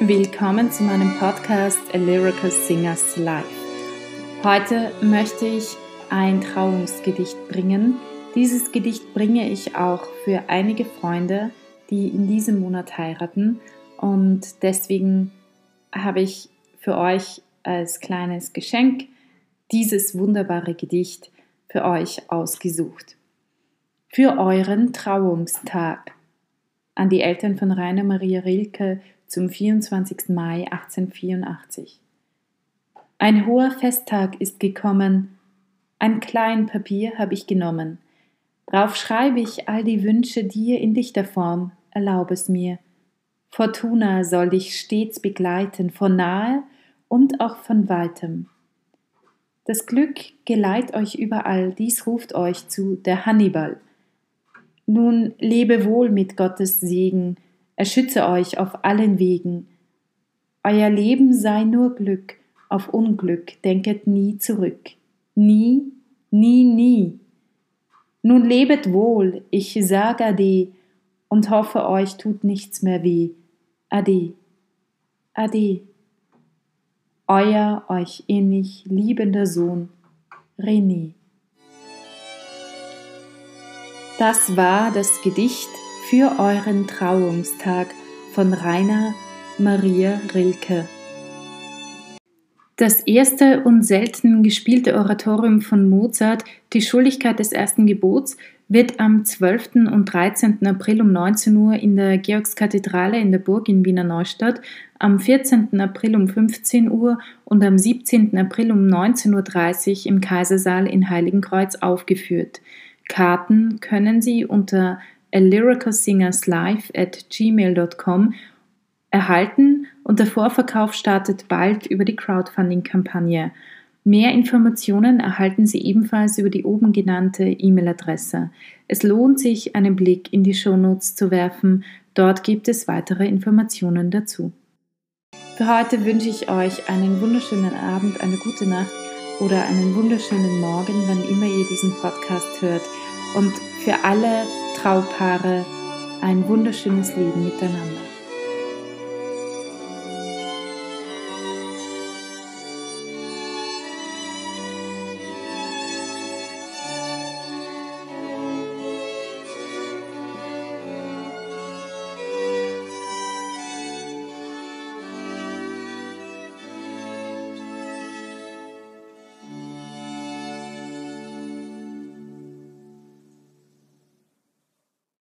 Willkommen zu meinem Podcast A Lyrical Singers Life. Heute möchte ich ein Trauungsgedicht bringen. Dieses Gedicht bringe ich auch für einige Freunde, die in diesem Monat heiraten und deswegen habe ich für euch als kleines Geschenk dieses wunderbare Gedicht für euch ausgesucht. Für euren Trauungstag an die Eltern von Rainer Maria Rilke zum 24. Mai 1884. Ein hoher Festtag ist gekommen, ein klein Papier habe ich genommen, drauf schreibe ich all die Wünsche dir in Dichterform, erlaub es mir. Fortuna soll dich stets begleiten, von nahe und auch von weitem. Das Glück geleit euch überall, dies ruft euch zu, der Hannibal. Nun lebe wohl mit Gottes Segen, er schütze euch auf allen Wegen. Euer Leben sei nur Glück, auf Unglück denket nie zurück. Nie, nie, nie. Nun lebet wohl, ich sag Ade und hoffe, euch tut nichts mehr weh. Ade, Ade. Euer euch innig liebender Sohn René. Das war das Gedicht für euren Trauungstag von Rainer Maria Rilke. Das erste und selten gespielte Oratorium von Mozart, Die Schuldigkeit des ersten Gebots, wird am 12. und 13. April um 19 Uhr in der Georgskathedrale in der Burg in Wiener Neustadt, am 14. April um 15 Uhr und am 17. April um 19.30 Uhr im Kaisersaal in Heiligenkreuz aufgeführt. Karten können Sie unter alyricalsingerslive at gmail.com erhalten und der Vorverkauf startet bald über die Crowdfunding-Kampagne. Mehr Informationen erhalten Sie ebenfalls über die oben genannte E-Mail-Adresse. Es lohnt sich, einen Blick in die Shownotes zu werfen. Dort gibt es weitere Informationen dazu. Für heute wünsche ich euch einen wunderschönen Abend, eine gute Nacht oder einen wunderschönen Morgen, wann immer ihr diesen Podcast hört. Und für alle Traupaare ein wunderschönes Leben miteinander.